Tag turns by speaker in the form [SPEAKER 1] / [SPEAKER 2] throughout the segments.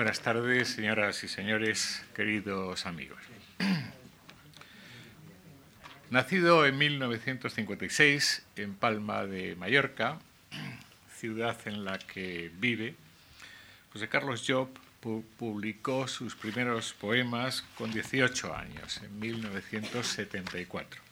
[SPEAKER 1] Buenas tardes, señoras y señores, queridos amigos. Nacido en 1956 en Palma de Mallorca, ciudad en la que vive, José Carlos Job publicó sus primeros poemas con 18 años, en 1974.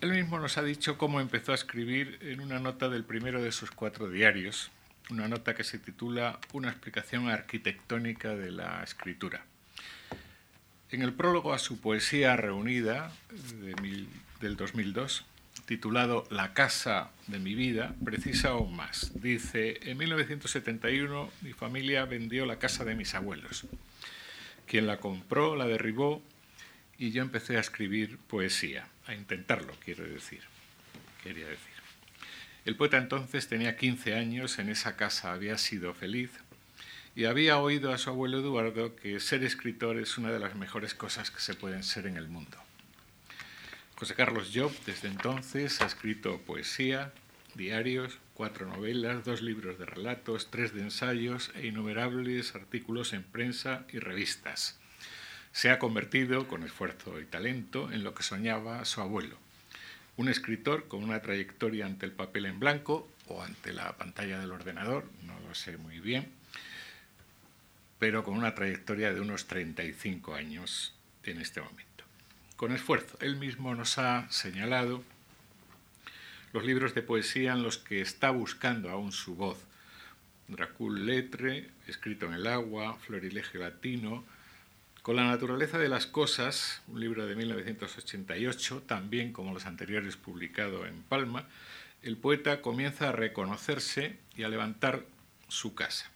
[SPEAKER 1] Él mismo nos ha dicho cómo empezó a escribir en una nota del primero de sus cuatro diarios, una nota que se titula Una explicación arquitectónica de la escritura. En el prólogo a su poesía reunida del 2002, titulado La casa de mi vida, precisa aún más. Dice, en 1971 mi familia vendió la casa de mis abuelos. Quien la compró la derribó y yo empecé a escribir poesía, a intentarlo, quiero. Quería decir. El poeta entonces tenía 15 años, en esa casa había sido feliz y había oído a su abuelo Eduardo que ser escritor es una de las mejores cosas que se pueden ser en el mundo. José Carlos Job desde entonces ha escrito poesía, diarios, cuatro novelas, dos libros de relatos, tres de ensayos e innumerables artículos en prensa y revistas. Se ha convertido, con esfuerzo y talento, en lo que soñaba su abuelo, un escritor con una trayectoria ante el papel en blanco o ante la pantalla del ordenador, no lo sé muy bien, pero con una trayectoria de unos 35 años en este momento. Con esfuerzo, él mismo nos ha señalado los libros de poesía en los que está buscando aún su voz. Dracul Letre, Escrito en el agua, Florilegio Latino, con la naturaleza de las cosas, un libro de 1988, también como los anteriores publicado en Palma, el poeta comienza a reconocerse y a levantar su casa.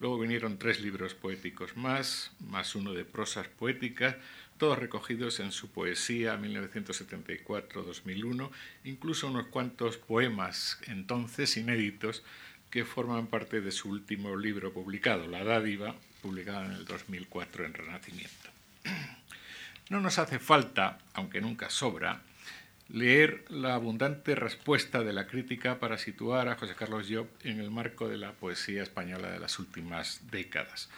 [SPEAKER 1] Luego vinieron tres libros poéticos más, más uno de prosas poéticas, todos recogidos en su poesía 1974-2001, incluso unos cuantos poemas entonces inéditos que forman parte de su último libro publicado, La dádiva, publicada en el 2004 en Renacimiento. No nos hace falta, aunque nunca sobra, leer la abundante respuesta de la crítica para situar a José Carlos Job en el marco de la poesía española de las últimas décadas.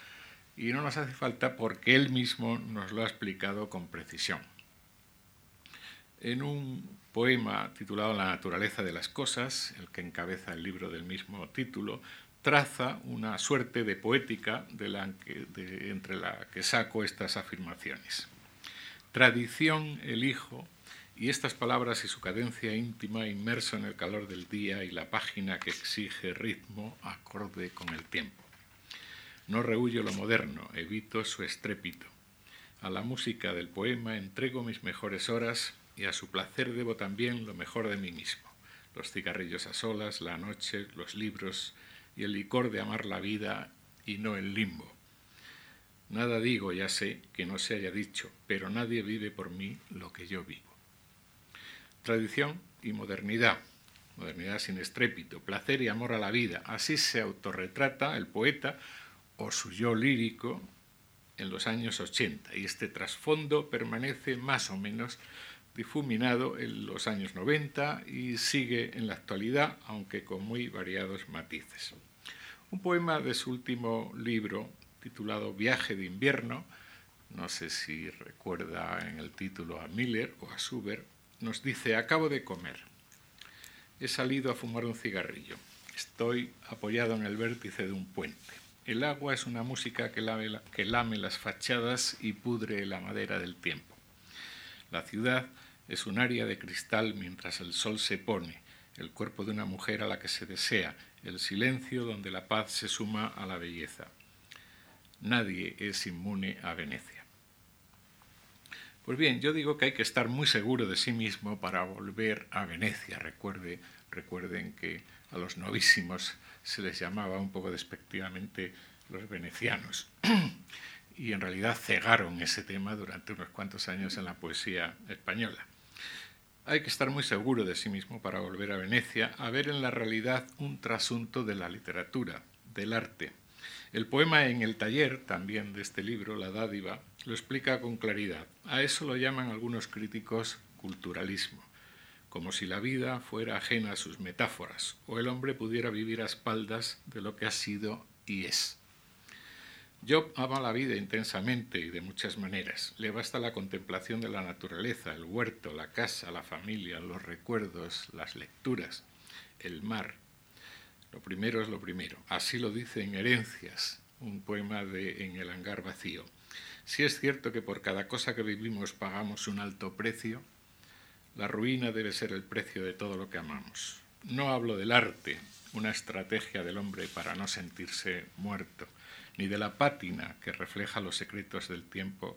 [SPEAKER 1] Y no nos hace falta porque él mismo nos lo ha explicado con precisión. En un poema titulado La naturaleza de las cosas, el que encabeza el libro del mismo título, traza una suerte de poética entre la que saco estas afirmaciones. Tradición elijo y estas palabras y su cadencia íntima inmerso en el calor del día y la página que exige ritmo acorde con el tiempo. No rehuyo lo moderno, evito su estrépito. A la música del poema entrego mis mejores horas y a su placer debo también lo mejor de mí mismo. Los cigarrillos a solas, la noche, los libros, y el licor de amar la vida y no el limbo. Nada digo, ya sé, que no se haya dicho, pero nadie vive por mí lo que yo vivo. Tradición y modernidad, modernidad sin estrépito, placer y amor a la vida, así se autorretrata el poeta o su yo lírico en los años 80, y este trasfondo permanece más o menos difuminado en los años 90 y sigue en la actualidad, aunque con muy variados matices. Un poema de su último libro, titulado Viaje de invierno, no sé si recuerda en el título a Miller o a Suber, nos dice, acabo de comer, he salido a fumar un cigarrillo, estoy apoyado en el vértice de un puente. El agua es una música que lame, que lame las fachadas y pudre la madera del tiempo. La ciudad es un área de cristal mientras el sol se pone, el cuerpo de una mujer a la que se desea, el silencio donde la paz se suma a la belleza. Nadie es inmune a Venecia. Pues bien, yo digo que hay que estar muy seguro de sí mismo para volver a Venecia. Recuerde, recuerden que a los novísimos se les llamaba un poco despectivamente los venecianos. y en realidad cegaron ese tema durante unos cuantos años en la poesía española. Hay que estar muy seguro de sí mismo para volver a Venecia a ver en la realidad un trasunto de la literatura, del arte. El poema en el taller, también de este libro, La dádiva, lo explica con claridad. A eso lo llaman algunos críticos culturalismo, como si la vida fuera ajena a sus metáforas o el hombre pudiera vivir a espaldas de lo que ha sido y es. Job ama la vida intensamente y de muchas maneras. Le basta la contemplación de la naturaleza, el huerto, la casa, la familia, los recuerdos, las lecturas, el mar. Lo primero es lo primero. Así lo dice en Herencias, un poema de En el hangar vacío. Si es cierto que por cada cosa que vivimos pagamos un alto precio, la ruina debe ser el precio de todo lo que amamos. No hablo del arte, una estrategia del hombre para no sentirse muerto ni de la pátina que refleja los secretos del tiempo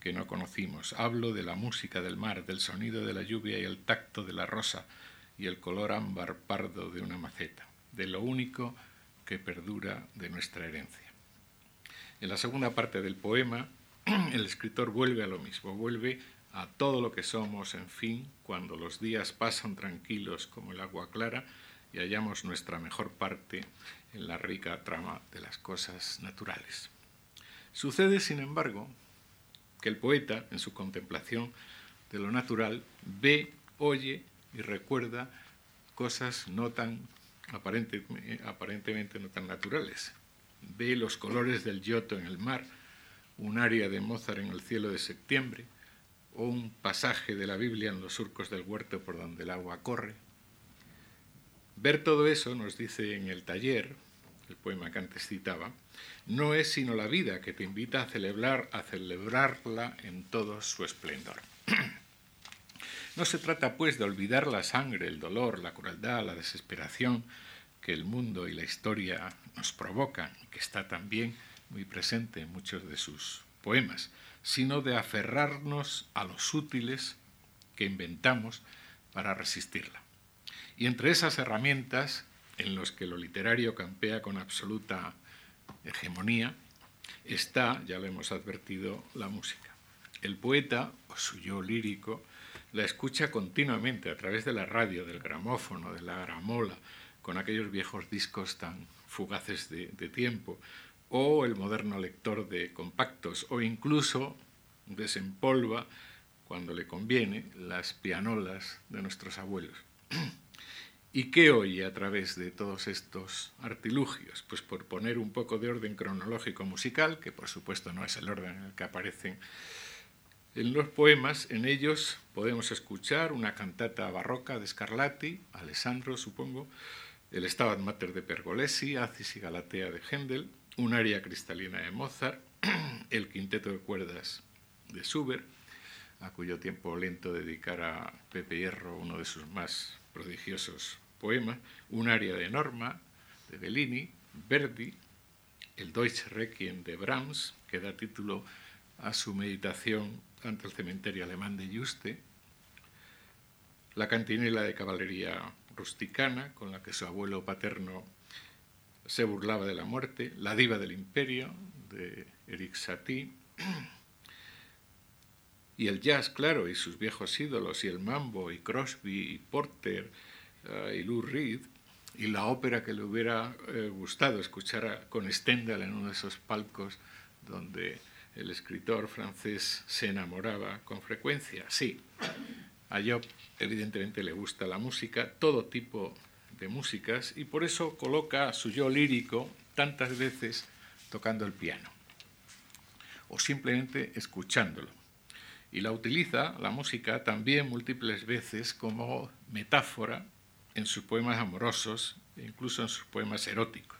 [SPEAKER 1] que no conocimos. Hablo de la música del mar, del sonido de la lluvia y el tacto de la rosa y el color ámbar pardo de una maceta, de lo único que perdura de nuestra herencia. En la segunda parte del poema, el escritor vuelve a lo mismo, vuelve a todo lo que somos, en fin, cuando los días pasan tranquilos como el agua clara y hallamos nuestra mejor parte en la rica trama de las cosas naturales. Sucede, sin embargo, que el poeta, en su contemplación de lo natural, ve, oye y recuerda cosas no tan aparentemente no tan naturales. Ve los colores del yoto en el mar, un área de Mozart en el cielo de septiembre, o un pasaje de la Biblia en los surcos del huerto por donde el agua corre, Ver todo eso, nos dice en el taller, el poema que antes citaba, no es sino la vida que te invita a celebrar, a celebrarla en todo su esplendor. No se trata, pues, de olvidar la sangre, el dolor, la crueldad, la desesperación que el mundo y la historia nos provocan, que está también muy presente en muchos de sus poemas, sino de aferrarnos a los útiles que inventamos para resistirla. Y entre esas herramientas, en los que lo literario campea con absoluta hegemonía, está, ya lo hemos advertido, la música. El poeta, o su yo lírico, la escucha continuamente a través de la radio, del gramófono, de la gramola, con aquellos viejos discos tan fugaces de, de tiempo, o el moderno lector de compactos, o incluso desempolva, cuando le conviene, las pianolas de nuestros abuelos. ¿Y qué oye a través de todos estos artilugios? Pues por poner un poco de orden cronológico musical, que por supuesto no es el orden en el que aparecen en los poemas, en ellos podemos escuchar una cantata barroca de Scarlatti, Alessandro supongo, el Stabat Mater de Pergolesi, Acis y Galatea de Händel, un aria cristalina de Mozart, el quinteto de cuerdas de Schubert, a cuyo tiempo lento dedicara Pepe Hierro uno de sus más prodigiosos poema, un aria de Norma, de Bellini, Verdi, el Deutsche Requiem de Brahms, que da título a su meditación ante el cementerio alemán de Juste, la cantinela de caballería rusticana, con la que su abuelo paterno se burlaba de la muerte, la diva del imperio, de Eric Satie, y el jazz, claro, y sus viejos ídolos, y el mambo, y Crosby, y Porter, eh, y Lou Reed, y la ópera que le hubiera eh, gustado escuchar con Stendhal en uno de esos palcos donde el escritor francés se enamoraba con frecuencia. Sí, a Job evidentemente le gusta la música, todo tipo de músicas, y por eso coloca a su yo lírico tantas veces tocando el piano, o simplemente escuchándolo. Y la utiliza, la música, también múltiples veces como metáfora en sus poemas amorosos e incluso en sus poemas eróticos.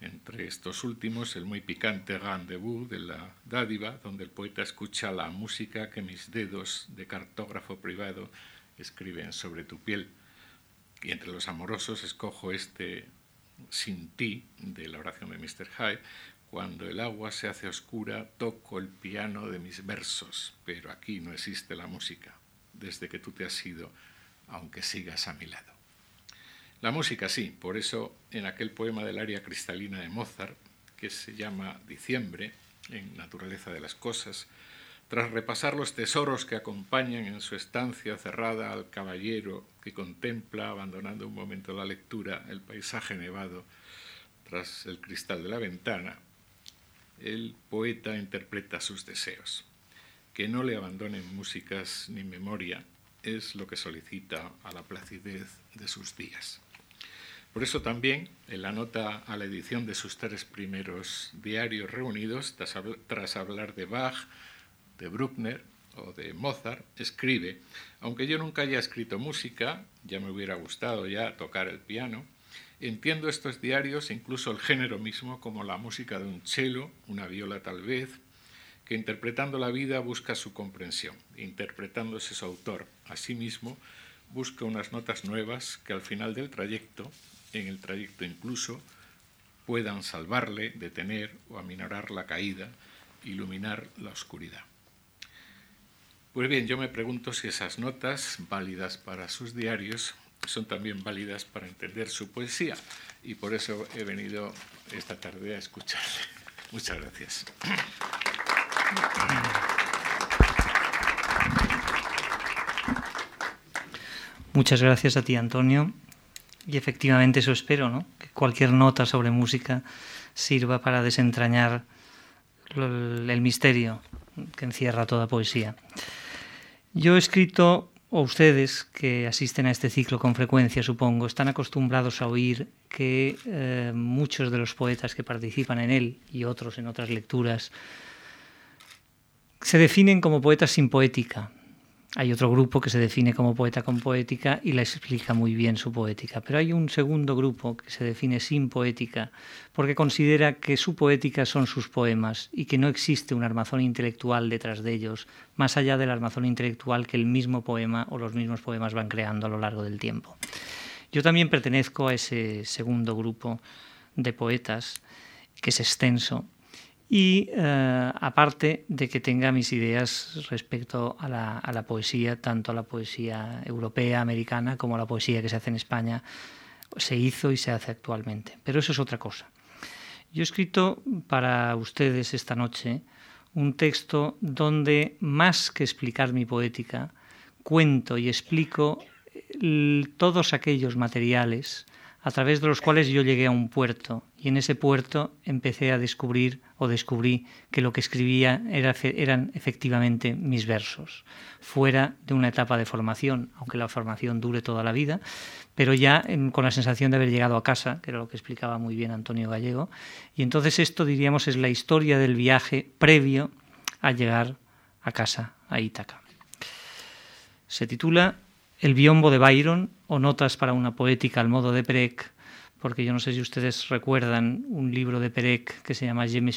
[SPEAKER 1] Entre estos últimos, el muy picante Rendezvous de la dádiva, donde el poeta escucha la música que mis dedos de cartógrafo privado escriben sobre tu piel. Y entre los amorosos escojo este Sin ti de la oración de Mr. Hyde, cuando el agua se hace oscura, toco el piano de mis versos, pero aquí no existe la música, desde que tú te has ido, aunque sigas a mi lado. La música sí, por eso en aquel poema del aria cristalina de Mozart, que se llama Diciembre, en Naturaleza de las Cosas, tras repasar los tesoros que acompañan en su estancia cerrada al caballero que contempla, abandonando un momento la lectura, el paisaje nevado tras el cristal de la ventana, el poeta interpreta sus deseos. Que no le abandonen músicas ni memoria es lo que solicita a la placidez de sus días. Por eso también, en la nota a la edición de sus tres primeros diarios reunidos, tras hablar de Bach, de Bruckner o de Mozart, escribe, aunque yo nunca haya escrito música, ya me hubiera gustado ya tocar el piano, entiendo estos diarios, incluso el género mismo, como la música de un cello, una viola tal vez, que interpretando la vida busca su comprensión, interpretándose su autor. A sí mismo, busca unas notas nuevas que al final del trayecto, en el trayecto incluso, puedan salvarle, detener o aminorar la caída, iluminar la oscuridad. Pues bien, yo me pregunto si esas notas, válidas para sus diarios, son también válidas para entender su poesía y por eso he venido esta tarde a escucharle. Muchas gracias.
[SPEAKER 2] Muchas gracias a ti, Antonio. Y efectivamente eso espero, ¿no? Que cualquier nota sobre música sirva para desentrañar el misterio que encierra toda poesía. Yo he escrito, o ustedes que asisten a este ciclo con frecuencia, supongo, están acostumbrados a oír que eh, muchos de los poetas que participan en él y otros en otras lecturas se definen como poetas sin poética. Hay otro grupo que se define como poeta con poética y la explica muy bien su poética. Pero hay un segundo grupo que se define sin poética porque considera que su poética son sus poemas y que no existe un armazón intelectual detrás de ellos, más allá del armazón intelectual que el mismo poema o los mismos poemas van creando a lo largo del tiempo. Yo también pertenezco a ese segundo grupo de poetas, que es extenso y eh, aparte de que tenga mis ideas respecto a la, poesía, tanto a la poesía europea, americana, como a la poesía que se hace en España, se hizo y se hace actualmente. Pero eso es otra cosa. Yo he escrito para ustedes esta noche un texto donde, más que explicar mi poética, cuento y explico todos aquellos materiales a través de los cuales yo llegué a un puerto y en ese puerto empecé a descubrir o descubrí que lo que escribía era, eran efectivamente mis versos, fuera de una etapa de formación, aunque la formación dure toda la vida, pero ya con la sensación de haber llegado a casa, que era lo que explicaba muy bien Antonio Gallego, y entonces esto diríamos es la historia del viaje previo a llegar a casa, a Ítaca. Se titula el biombo de Byron o Notas para una poética al modo de Perec, porque yo no sé si ustedes recuerdan un libro de Perec que se llama Je me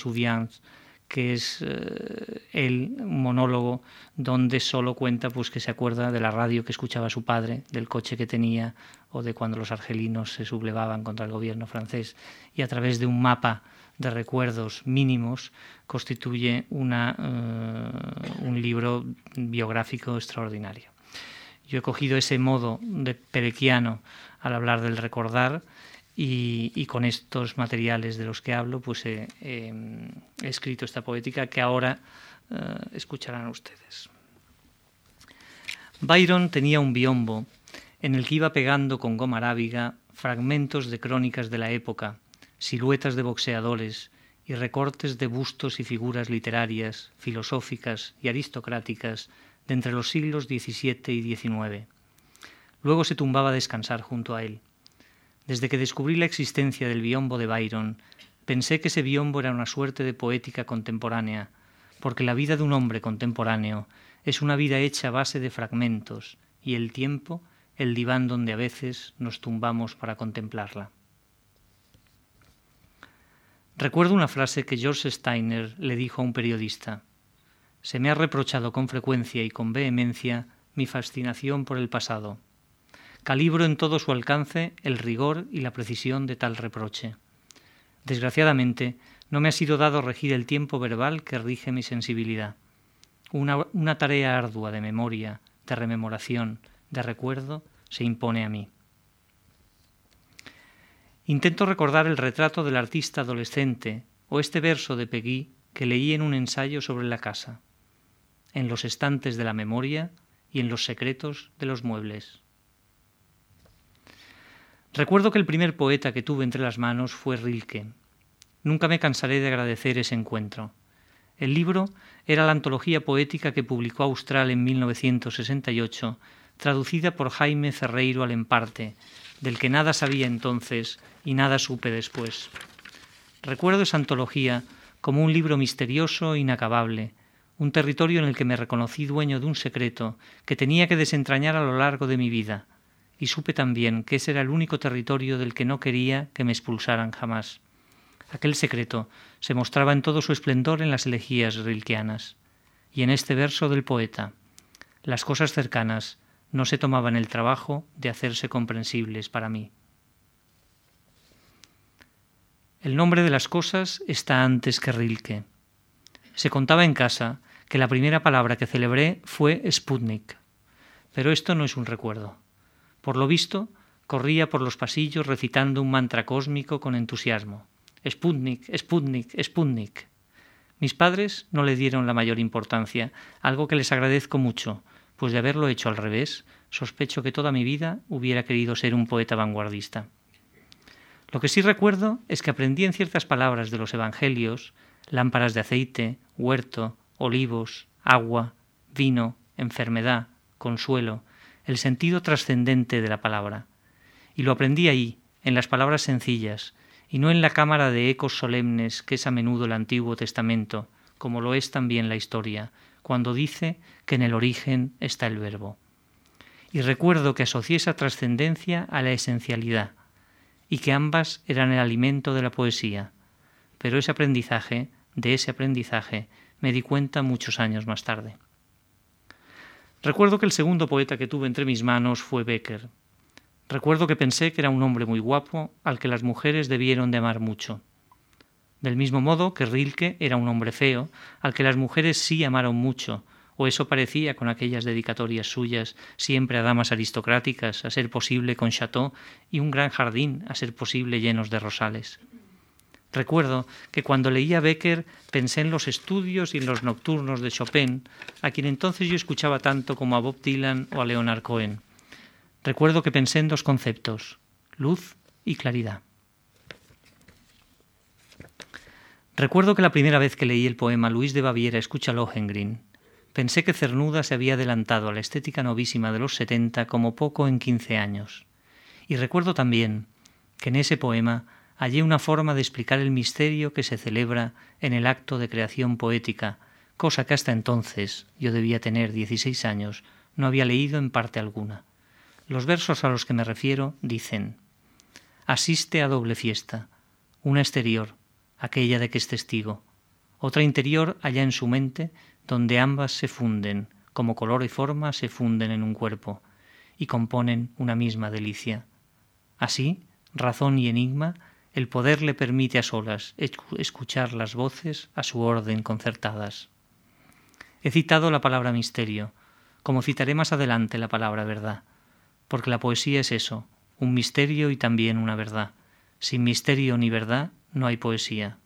[SPEAKER 2] que es eh, el monólogo donde solo cuenta pues que se acuerda de la radio que escuchaba su padre, del coche que tenía o de cuando los argelinos se sublevaban contra el gobierno francés y a través de un mapa de recuerdos mínimos constituye una, eh, un libro biográfico extraordinario. Yo he cogido ese modo de perequiano al hablar del recordar y, con estos materiales de los que hablo, pues he, escrito esta poética que ahora eh, escucharán ustedes. Byron tenía un biombo en el que iba pegando con goma arábiga fragmentos de crónicas de la época, siluetas de boxeadores y recortes de bustos y figuras literarias, filosóficas y aristocráticas de entre los siglos XVII y XIX. Luego se tumbaba a descansar junto a él. Desde que descubrí la existencia del biombo de Byron, pensé que ese biombo era una suerte de poética contemporánea, porque la vida de un hombre contemporáneo es una vida hecha a base de fragmentos, y el tiempo, el diván donde a veces nos tumbamos para contemplarla. Recuerdo una frase que George Steiner le dijo a un periodista se me ha reprochado con frecuencia y con vehemencia mi fascinación por el pasado. Calibro en todo su alcance el rigor y la precisión de tal reproche. Desgraciadamente, no me ha sido dado regir el tiempo verbal que rige mi sensibilidad. Una, tarea ardua de memoria, de rememoración, de recuerdo, se impone a mí. Intento recordar el retrato del artista adolescente o este verso de Peggy que leí en un ensayo sobre la casa en los estantes de la memoria y en los secretos de los muebles. Recuerdo que el primer poeta que tuve entre las manos fue Rilke. Nunca me cansaré de agradecer ese encuentro. El libro era la antología poética que publicó Austral en 1968, traducida por Jaime Ferreiro Alemparte, del que nada sabía entonces y nada supe después. Recuerdo esa antología como un libro misterioso e inacabable, un territorio en el que me reconocí dueño de un secreto que tenía que desentrañar a lo largo de mi vida, y supe también que ese era el único territorio del que no quería que me expulsaran jamás. Aquel secreto se mostraba en todo su esplendor en las elegías rilkeanas, y en este verso del poeta. Las cosas cercanas no se tomaban el trabajo de hacerse comprensibles para mí. El nombre de las cosas está antes que Rilke. Se contaba en casa que la primera palabra que celebré fue Sputnik, pero esto no es un recuerdo. Por lo visto, corría por los pasillos recitando un mantra cósmico con entusiasmo. Sputnik, Sputnik, Sputnik. Mis padres no le dieron la mayor importancia, algo que les agradezco mucho, pues de haberlo hecho al revés, sospecho que toda mi vida hubiera querido ser un poeta vanguardista. Lo que sí recuerdo es que aprendí en ciertas palabras de los Evangelios, lámparas de aceite, huerto, olivos, agua, vino, enfermedad, consuelo, el sentido trascendente de la palabra. Y lo aprendí ahí, en las palabras sencillas, y no en la cámara de ecos solemnes que es a menudo el Antiguo Testamento, como lo es también la historia, cuando dice que en el origen está el verbo. Y recuerdo que asocié esa trascendencia a la esencialidad, y que ambas eran el alimento de la poesía. Pero ese aprendizaje, de ese aprendizaje, me di cuenta muchos años más tarde. Recuerdo que el segundo poeta que tuve entre mis manos fue Becker. Recuerdo que pensé que era un hombre muy guapo al que las mujeres debieron de amar mucho. Del mismo modo que Rilke era un hombre feo al que las mujeres sí amaron mucho, o eso parecía con aquellas dedicatorias suyas, siempre a damas aristocráticas, a ser posible con chateau y un gran jardín, a ser posible llenos de rosales. Recuerdo que cuando leía Becker pensé en los estudios y en los nocturnos de Chopin, a quien entonces yo escuchaba tanto como a Bob Dylan o a Leonard Cohen. Recuerdo que pensé en dos conceptos, luz y claridad. Recuerdo que la primera vez que leí el poema Luis de Baviera escucha Lohengrin, Pensé que Cernuda se había adelantado a la estética novísima de los setenta como poco en quince años. Y recuerdo también que en ese poema hallé una forma de explicar el misterio que se celebra en el acto de creación poética, cosa que hasta entonces, yo debía tener dieciséis años, no había leído en parte alguna. Los versos a los que me refiero dicen Asiste a doble fiesta, una exterior, aquella de que es testigo, otra interior allá en su mente, donde ambas se funden, como color y forma se funden en un cuerpo, y componen una misma delicia. Así, razón y enigma, el poder le permite a solas escuchar las voces a su orden concertadas. He citado la palabra misterio, como citaré más adelante la palabra verdad, porque la poesía es eso, un misterio y también una verdad. Sin misterio ni verdad no hay poesía.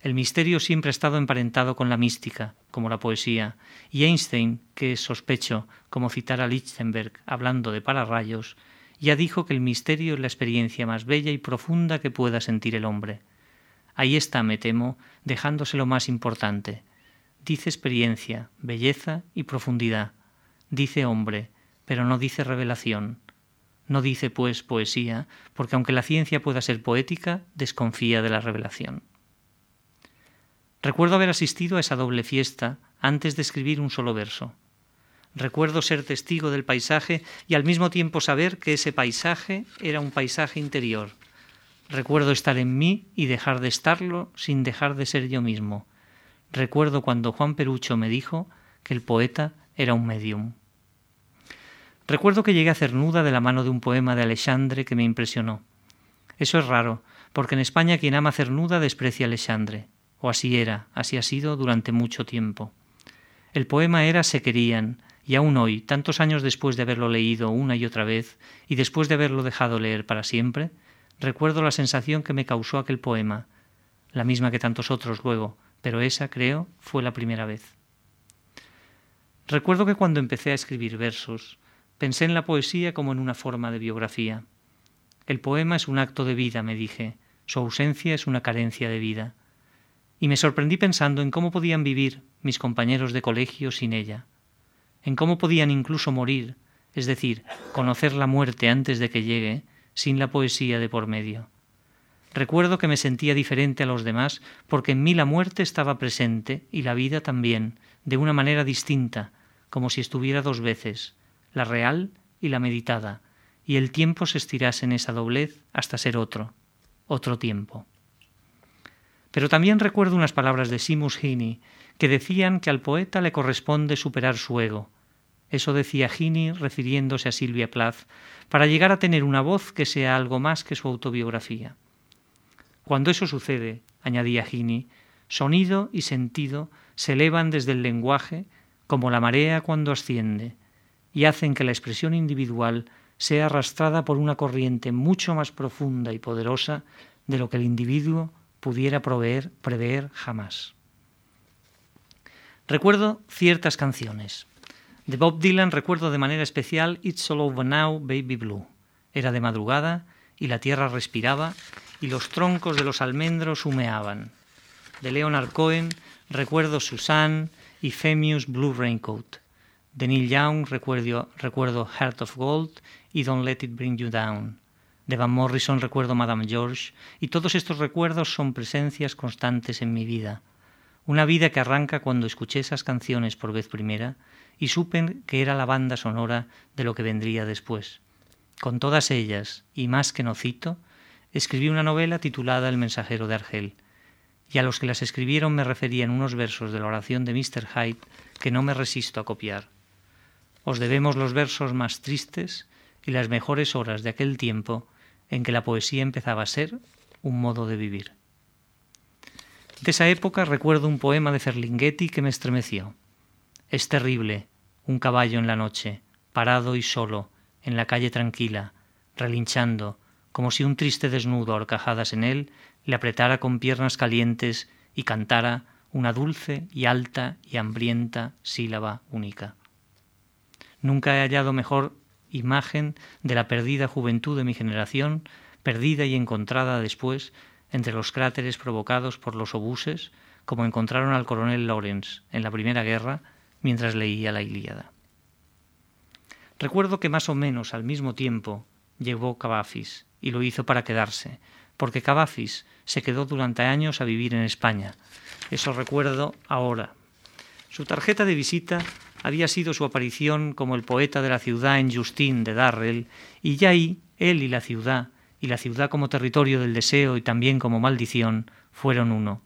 [SPEAKER 2] El misterio siempre ha estado emparentado con la mística, como la poesía, y Einstein, que sospecho, como citar a Lichtenberg hablando de pararrayos, ya dijo que el misterio es la experiencia más bella y profunda que pueda sentir el hombre. Ahí está, me temo, dejándose lo más importante. Dice experiencia, belleza y profundidad. Dice hombre, pero no dice revelación. No dice, pues, poesía, porque aunque la ciencia pueda ser poética, desconfía de la revelación. Recuerdo haber asistido a esa doble fiesta antes de escribir un solo verso. Recuerdo ser testigo del paisaje y al mismo tiempo saber que ese paisaje era un paisaje interior. Recuerdo estar en mí y dejar de estarlo sin dejar de ser yo mismo. Recuerdo cuando Juan Perucho me dijo que el poeta era un medium. Recuerdo que llegué a cernuda de la mano de un poema de Alexandre que me impresionó. Eso es raro, porque en España quien ama cernuda desprecia a Alexandre o así era, así ha sido durante mucho tiempo. El poema era Se querían, y aún hoy, tantos años después de haberlo leído una y otra vez, y después de haberlo dejado leer para siempre, recuerdo la sensación que me causó aquel poema, la misma que tantos otros luego, pero esa, creo, fue la primera vez. Recuerdo que cuando empecé a escribir versos, pensé en la poesía como en una forma de biografía. El poema es un acto de vida, me dije, su ausencia es una carencia de vida y me sorprendí pensando en cómo podían vivir mis compañeros de colegio sin ella, en cómo podían incluso morir es decir, conocer la muerte antes de que llegue, sin la poesía de por medio. Recuerdo que me sentía diferente a los demás porque en mí la muerte estaba presente y la vida también, de una manera distinta, como si estuviera dos veces, la real y la meditada, y el tiempo se estirase en esa doblez hasta ser otro, otro tiempo. Pero también recuerdo unas palabras de Simus Heaney que decían que al poeta le corresponde superar su ego. Eso decía Heaney refiriéndose a Silvia Plath, para llegar a tener una voz que sea algo más que su autobiografía. Cuando eso sucede, añadía Heaney, sonido y sentido se elevan desde el lenguaje como la marea cuando asciende, y hacen que la expresión individual sea arrastrada por una corriente mucho más profunda y poderosa de lo que el individuo pudiera proveer, prever jamás. Recuerdo ciertas canciones. De Bob Dylan recuerdo de manera especial It's All Over Now, Baby Blue. Era de madrugada y la tierra respiraba y los troncos de los almendros humeaban. De Leonard Cohen recuerdo Susan y Femius Blue Raincoat. De Neil Young recuerdo, recuerdo Heart of Gold y Don't Let It Bring You Down. De Van Morrison recuerdo Madame George, y todos estos recuerdos son presencias constantes en mi vida. Una vida que arranca cuando escuché esas canciones por vez primera y supe que era la banda sonora de lo que vendría después. Con todas ellas, y más que no cito, escribí una novela titulada El mensajero de Argel, y a los que las escribieron me referían unos versos de la oración de Mr. Hyde que no me resisto a copiar. Os debemos los versos más tristes y las mejores horas de aquel tiempo en que la poesía empezaba a ser un modo de vivir. De esa época recuerdo un poema de Ferlinghetti que me estremeció. Es terrible, un caballo en la noche, parado y solo, en la calle tranquila, relinchando, como si un triste desnudo horcajadas en él le apretara con piernas calientes y cantara una dulce y alta y hambrienta sílaba única. Nunca he hallado mejor imagen de la perdida juventud de mi generación, perdida y encontrada después entre los cráteres provocados por los obuses, como encontraron al coronel Lawrence en la Primera Guerra mientras leía la Ilíada. Recuerdo que más o menos al mismo tiempo llegó Cavafis y lo hizo para quedarse, porque Cavafis se quedó durante años a vivir en España. Eso recuerdo ahora. Su tarjeta de visita había sido su aparición como el poeta de la ciudad en Justin de Darrell, y ya ahí él y la ciudad, y la ciudad como territorio del deseo y también como maldición, fueron uno.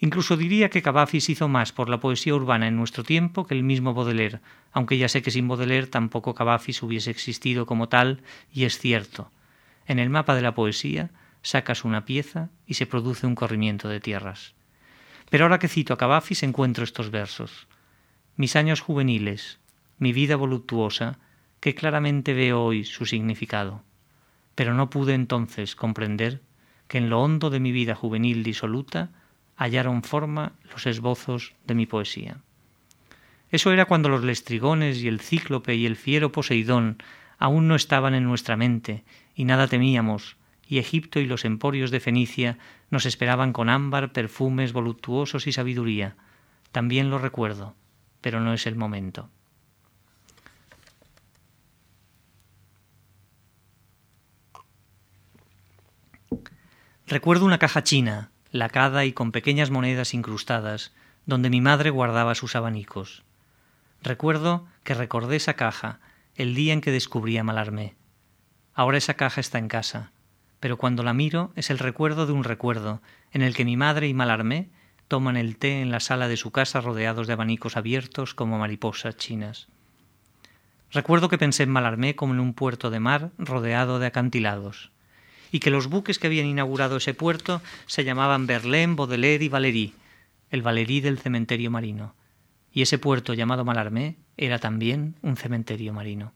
[SPEAKER 2] Incluso diría que Cavafis hizo más por la poesía urbana en nuestro tiempo que el mismo Baudelaire, aunque ya sé que sin Baudelaire tampoco Cavafis hubiese existido como tal, y es cierto. En el mapa de la poesía sacas una pieza y se produce un corrimiento de tierras. Pero ahora que cito a Cavafis encuentro estos versos mis años juveniles, mi vida voluptuosa, que claramente veo hoy su significado. Pero no pude entonces comprender que en lo hondo de mi vida juvenil disoluta hallaron forma los esbozos de mi poesía. Eso era cuando los lestrigones y el cíclope y el fiero Poseidón aún no estaban en nuestra mente y nada temíamos, y Egipto y los emporios de Fenicia nos esperaban con ámbar, perfumes voluptuosos y sabiduría. También lo recuerdo pero no es el momento. Recuerdo una caja china, lacada y con pequeñas monedas incrustadas, donde mi madre guardaba sus abanicos. Recuerdo que recordé esa caja el día en que descubrí a Malarmé. Ahora esa caja está en casa, pero cuando la miro es el recuerdo de un recuerdo en el que mi madre y Malarmé toman el té en la sala de su casa rodeados de abanicos abiertos como mariposas chinas. Recuerdo que pensé en Malarmé como en un puerto de mar rodeado de acantilados, y que los buques que habían inaugurado ese puerto se llamaban Berlín, Baudelaire y Valéry, el Valéry del cementerio marino, y ese puerto llamado Malarmé era también un cementerio marino.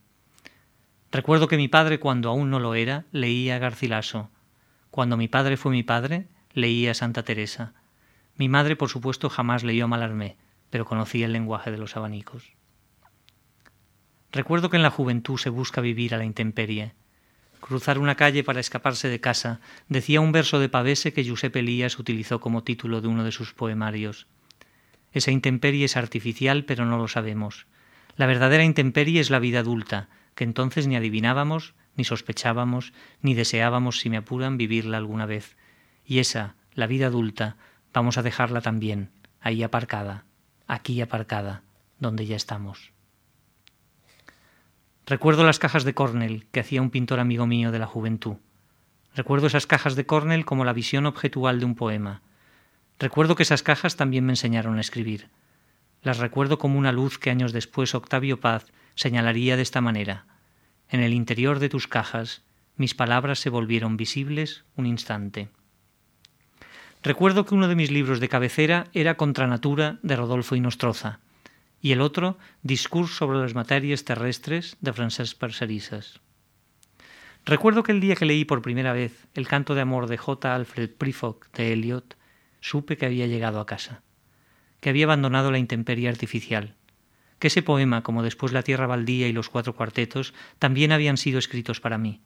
[SPEAKER 2] Recuerdo que mi padre, cuando aún no lo era, leía Garcilaso. Cuando mi padre fue mi padre, leía Santa Teresa. Mi madre, por supuesto, jamás leyó Malarmé, pero conocía el lenguaje de los abanicos. Recuerdo que en la juventud se busca vivir a la intemperie. Cruzar una calle para escaparse de casa decía un verso de Pavese que Giuseppe Elías utilizó como título de uno de sus poemarios. Esa intemperie es artificial, pero no lo sabemos. La verdadera intemperie es la vida adulta, que entonces ni adivinábamos, ni sospechábamos, ni deseábamos, si me apuran, vivirla alguna vez. Y esa, la vida adulta, vamos a dejarla también, ahí aparcada, aquí aparcada, donde ya estamos. Recuerdo las cajas de Cornell que hacía un pintor amigo mío de la juventud. Recuerdo esas cajas de Cornell como la visión objetual de un poema. Recuerdo que esas cajas también me enseñaron a escribir. Las recuerdo como una luz que años después Octavio Paz señalaría de esta manera. En el interior de tus cajas mis palabras se volvieron visibles un instante. Recuerdo que uno de mis libros de cabecera era Contra Natura de Rodolfo Inostroza y el otro Discurs sobre las materias terrestres de Francesc Parcerisas. Recuerdo que el día que leí por primera vez el canto de amor de J. Alfred Prufrock de Eliot, supe que había llegado a casa que había abandonado la intemperie artificial, que ese poema, como después La Tierra Baldía y los cuatro cuartetos, también habían sido escritos para mí,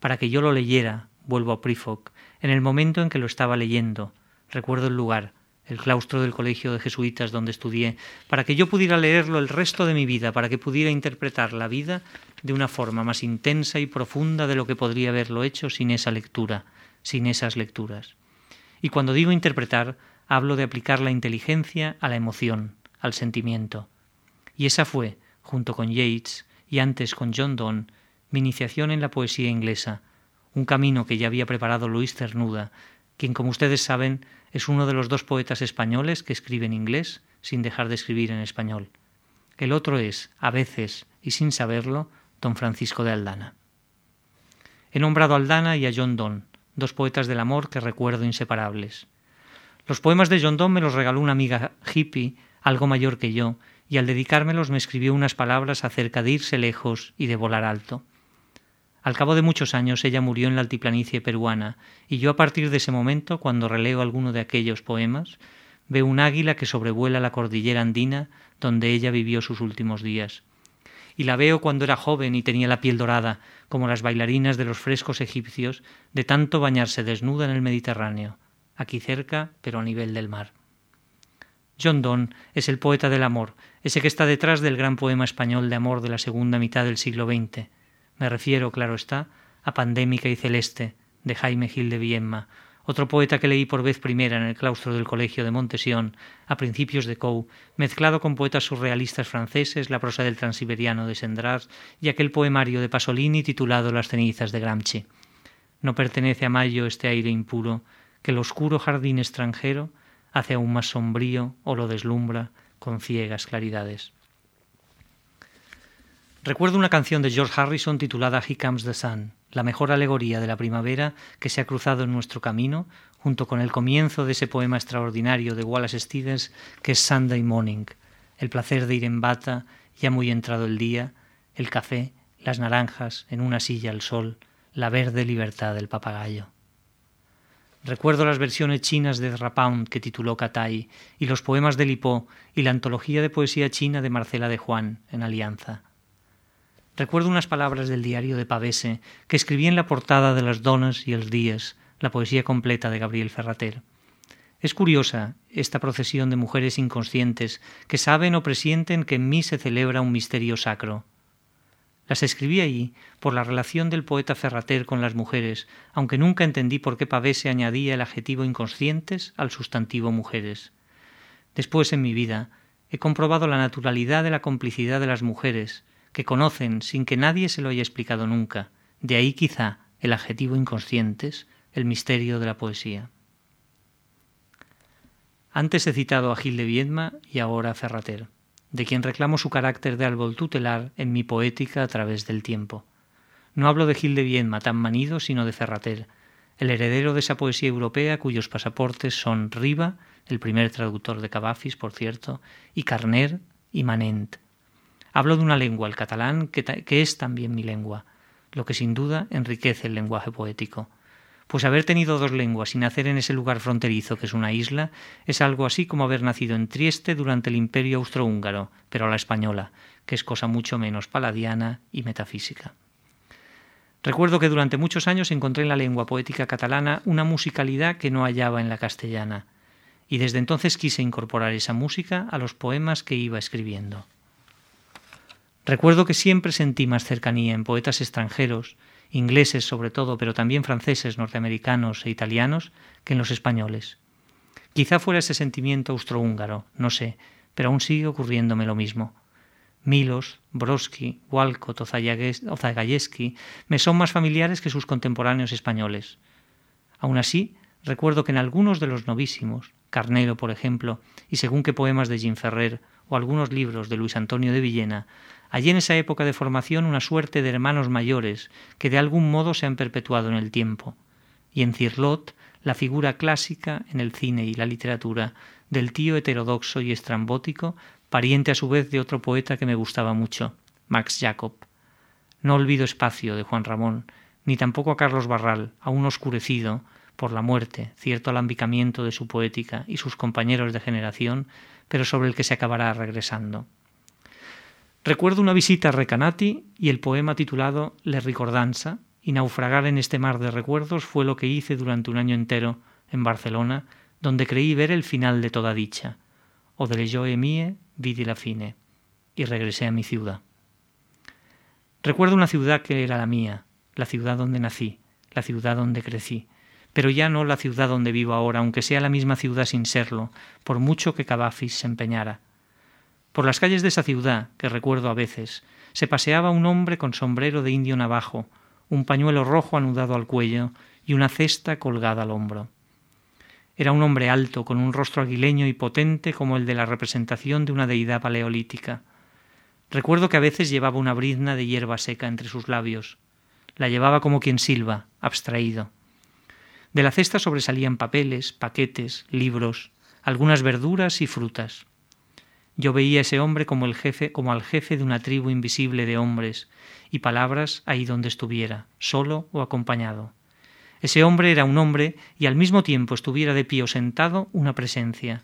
[SPEAKER 2] para que yo lo leyera, vuelvo a Prifoc, en el momento en que lo estaba leyendo, recuerdo el lugar, el claustro del colegio de jesuitas donde estudié, para que yo pudiera leerlo el resto de mi vida, para que pudiera interpretar la vida de una forma más intensa y profunda de lo que podría haberlo hecho sin esa lectura, sin esas lecturas. Y cuando digo interpretar, hablo de aplicar la inteligencia a la emoción, al sentimiento. Y esa fue, junto con Yeats y antes con John Donne, mi iniciación en la poesía inglesa, un camino que ya había preparado Luis Cernuda, quien, como ustedes saben, es uno de los dos poetas españoles que escriben inglés sin dejar de escribir en español. El otro es, a veces y sin saberlo, don Francisco de Aldana. He nombrado a Aldana y a John Donne, dos poetas del amor que recuerdo inseparables. Los poemas de John Donne me los regaló una amiga hippie, algo mayor que yo, y al dedicármelos me escribió unas palabras acerca de irse lejos y de volar alto. Al cabo de muchos años ella murió en la altiplanicie peruana, y yo a partir de ese momento, cuando releo alguno de aquellos poemas, veo un águila que sobrevuela la cordillera andina donde ella vivió sus últimos días. Y la veo cuando era joven y tenía la piel dorada, como las bailarinas de los frescos egipcios, de tanto bañarse desnuda en el Mediterráneo, aquí cerca, pero a nivel del mar. John Donne es el poeta del amor, ese que está detrás del gran poema español de amor de la segunda mitad del siglo XX. Me refiero, claro está, a Pandémica y Celeste, de Jaime Gil de Viemma, otro poeta que leí por vez primera en el claustro del Colegio de Montesión, a principios de Cou, mezclado con poetas surrealistas franceses, la prosa del transiberiano de Sendras y aquel poemario de Pasolini titulado Las cenizas de Gramsci. No pertenece a Mayo este aire impuro, que el oscuro jardín extranjero hace aún más sombrío o lo deslumbra con ciegas claridades. Recuerdo una canción de George Harrison titulada He Comes the Sun, la mejor alegoría de la primavera que se ha cruzado en nuestro camino, junto con el comienzo de ese poema extraordinario de Wallace Stevens que es Sunday Morning, el placer de ir en bata, ya muy entrado el día, el café, las naranjas, en una silla al sol, la verde libertad del papagayo. Recuerdo las versiones chinas de Rapound que tituló Katai y los poemas de Lipó y la antología de poesía china de Marcela de Juan en Alianza. Recuerdo unas palabras del diario de Pavese que escribí en la portada de Las Donas y els Días, la poesía completa de Gabriel Ferrater. Es curiosa esta procesión de mujeres inconscientes que saben o presienten que en mí se celebra un misterio sacro, las escribí allí por la relación del poeta Ferrater con las mujeres, aunque nunca entendí por qué Pavese añadía el adjetivo inconscientes al sustantivo mujeres. Después en mi vida he comprobado la naturalidad de la complicidad de las mujeres, que conocen sin que nadie se lo haya explicado nunca. De ahí quizá el adjetivo inconscientes, el misterio de la poesía. Antes he citado a Gil de Viedma y ahora a Ferrater de quien reclamo su carácter de árbol tutelar en mi poética a través del tiempo. No hablo de Gil de Viedma tan manido, sino de Ferrater, el heredero de esa poesía europea cuyos pasaportes son Riva, el primer traductor de Cavafis, por cierto, y Carner y Manent. Hablo de una lengua, el catalán, que, es también mi lengua, lo que sin duda enriquece el lenguaje poético pues haber tenido dos lenguas y nacer en ese lugar fronterizo que es una isla es algo así como haber nacido en Trieste durante el imperio austrohúngaro, pero a la española, que es cosa mucho menos paladiana y metafísica. Recuerdo que durante muchos años encontré en la lengua poética catalana una musicalidad que no hallaba en la castellana, y desde entonces quise incorporar esa música a los poemas que iba escribiendo. Recuerdo que siempre sentí más cercanía en poetas extranjeros, ingleses sobre todo, pero también franceses, norteamericanos e italianos, que en los españoles. Quizá fuera ese sentimiento austrohúngaro, no sé, pero aún sigue ocurriéndome lo mismo. Milos, Brodsky, Walcott o Zagayevsky me son más familiares que sus contemporáneos españoles. Aun así, recuerdo que en algunos de los novísimos, Carnero, por ejemplo, y según qué poemas de Jim Ferrer o algunos libros de Luis Antonio de Villena, hallé en esa época de formación una suerte de hermanos mayores que de algún modo se han perpetuado en el tiempo, y en Cirlot la figura clásica en el cine y la literatura del tío heterodoxo y estrambótico, pariente a su vez de otro poeta que me gustaba mucho, Max Jacob. No olvido Espacio de Juan Ramón, ni tampoco a Carlos Barral, aún oscurecido por la muerte, cierto alambicamiento de su poética y sus compañeros de generación, pero sobre el que se acabará regresando. Recuerdo una visita a Recanati y el poema titulado Le Ricordanza, y naufragar en este mar de recuerdos fue lo que hice durante un año entero en Barcelona, donde creí ver el final de toda dicha, o de le mie vidi la fine, y regresé a mi ciudad. Recuerdo una ciudad que era la mía, la ciudad donde nací, la ciudad donde crecí, pero ya no la ciudad donde vivo ahora, aunque sea la misma ciudad sin serlo, por mucho que Cavafis se empeñara. Por las calles de esa ciudad, que recuerdo a veces, se paseaba un hombre con sombrero de indio navajo, un pañuelo rojo anudado al cuello y una cesta colgada al hombro. Era un hombre alto, con un rostro aguileño y potente como el de la representación de una deidad paleolítica. Recuerdo que a veces llevaba una brizna de hierba seca entre sus labios. La llevaba como quien silba, abstraído. De la cesta sobresalían papeles, paquetes, libros, algunas verduras y frutas. Yo veía a ese hombre como el jefe, como al jefe de una tribu invisible de hombres, y palabras ahí donde estuviera, solo o acompañado. Ese hombre era un hombre y al mismo tiempo estuviera de pie o sentado una presencia.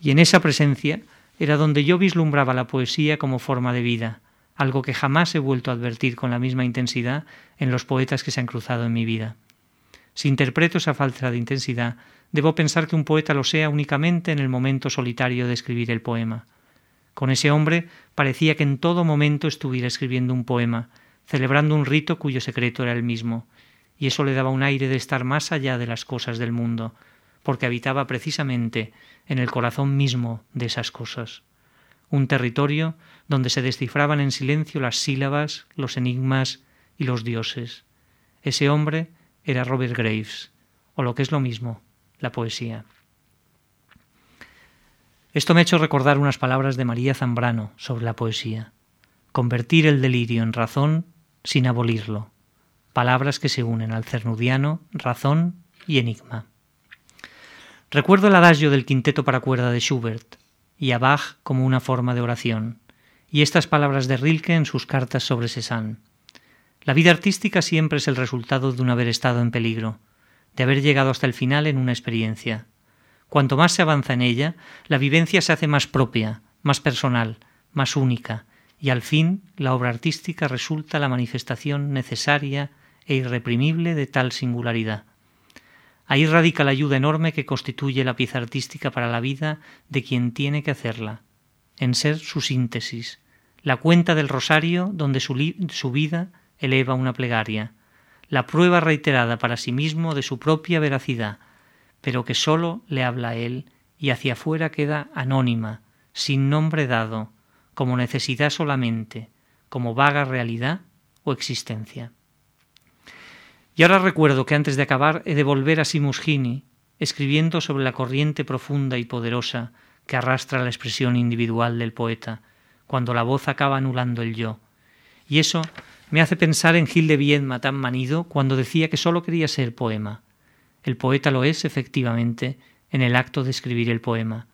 [SPEAKER 2] Y en esa presencia era donde yo vislumbraba la poesía como forma de vida, algo que jamás he vuelto a advertir con la misma intensidad en los poetas que se han cruzado en mi vida. Si interpreto esa falta de intensidad, debo pensar que un poeta lo sea únicamente en el momento solitario de escribir el poema. Con ese hombre parecía que en todo momento estuviera escribiendo un poema, celebrando un rito cuyo secreto era el mismo, y eso le daba un aire de estar más allá de las cosas del mundo, porque habitaba precisamente en el corazón mismo de esas cosas. Un territorio donde se descifraban en silencio las sílabas, los enigmas y los dioses. Ese hombre era Robert Graves, o lo que es lo mismo, la poesía. Esto me ha hecho recordar unas palabras de María Zambrano sobre la poesía. Convertir el delirio en razón sin abolirlo. Palabras que se unen al cernudiano, razón y enigma. Recuerdo el adagio del quinteto para cuerda de Schubert y a Bach como una forma de oración, y estas palabras de Rilke en sus cartas sobre Cézanne. La vida artística siempre es el resultado de un haber estado en peligro, de haber llegado hasta el final en una experiencia, Cuanto más se avanza en ella, la vivencia se hace más propia, más personal, más única, y al fin la obra artística resulta la manifestación necesaria e irreprimible de tal singularidad. Ahí radica la ayuda enorme que constituye la pieza artística para la vida de quien tiene que hacerla, en ser su síntesis, la cuenta del rosario donde su, su vida eleva una plegaria, la prueba reiterada para sí mismo de su propia veracidad, pero que sólo le habla a él y hacia afuera queda anónima, sin nombre dado, como necesidad solamente, como vaga realidad o existencia. Y ahora recuerdo que antes de acabar he de volver a Simusgini, escribiendo sobre la corriente profunda y poderosa que arrastra la expresión individual del poeta, cuando la voz acaba anulando el yo. Y eso me hace pensar en Gil de Viedma tan manido cuando decía que sólo quería ser poema, el poeta lo es, efectivamente, en el acto de escribir el poema.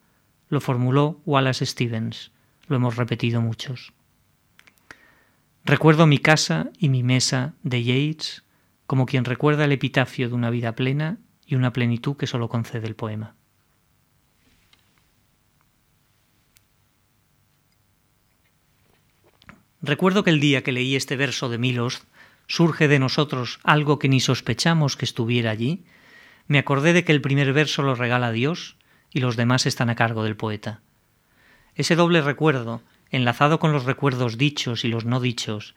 [SPEAKER 2] Lo formuló Wallace Stevens. Lo hemos repetido muchos. Recuerdo mi casa y mi mesa de Yeats como quien recuerda el epitafio de una vida plena y una plenitud que solo concede el poema. Recuerdo que el día que leí este verso de Milos surge de nosotros algo que ni sospechamos que estuviera allí, me acordé de que el primer verso lo regala Dios y los demás están a cargo del poeta. Ese doble recuerdo enlazado con los recuerdos dichos y los no dichos,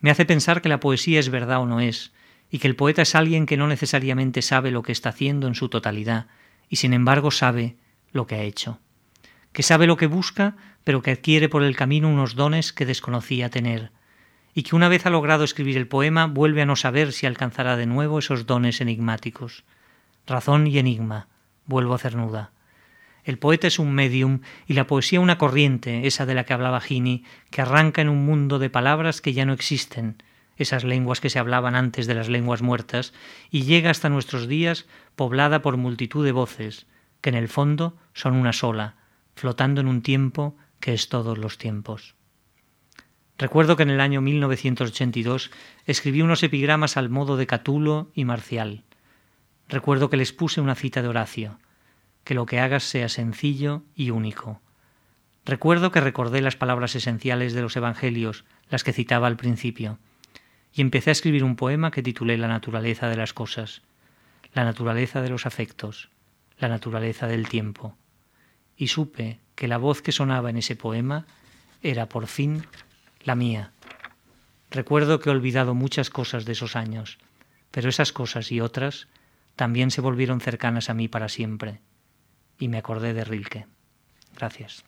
[SPEAKER 2] me hace pensar que la poesía es verdad o no es, y que el poeta es alguien que no necesariamente sabe lo que está haciendo en su totalidad, y sin embargo sabe lo que ha hecho, que sabe lo que busca, pero que adquiere por el camino unos dones que desconocía tener, y que una vez ha logrado escribir el poema vuelve a no saber si alcanzará de nuevo esos dones enigmáticos. Razón y enigma, vuelvo a cernuda. El poeta es un medium y la poesía una corriente, esa de la que hablaba Gini, que arranca en un mundo de palabras que ya no existen, esas lenguas que se hablaban antes de las lenguas muertas, y llega hasta nuestros días poblada por multitud de voces, que en el fondo son una sola, flotando en un tiempo que es todos los tiempos. Recuerdo que en el año 1982 escribí unos epigramas al modo de Catulo y Marcial. Recuerdo que les puse una cita de Horacio, que lo que hagas sea sencillo y único. Recuerdo que recordé las palabras esenciales de los Evangelios, las que citaba al principio, y empecé a escribir un poema que titulé La naturaleza de las cosas, la naturaleza de los afectos, la naturaleza del tiempo, y supe que la voz que sonaba en ese poema era por fin la mía. Recuerdo que he olvidado muchas cosas de esos años, pero esas cosas y otras también se volvieron cercanas a mí para siempre, y me acordé de Rilke. Gracias.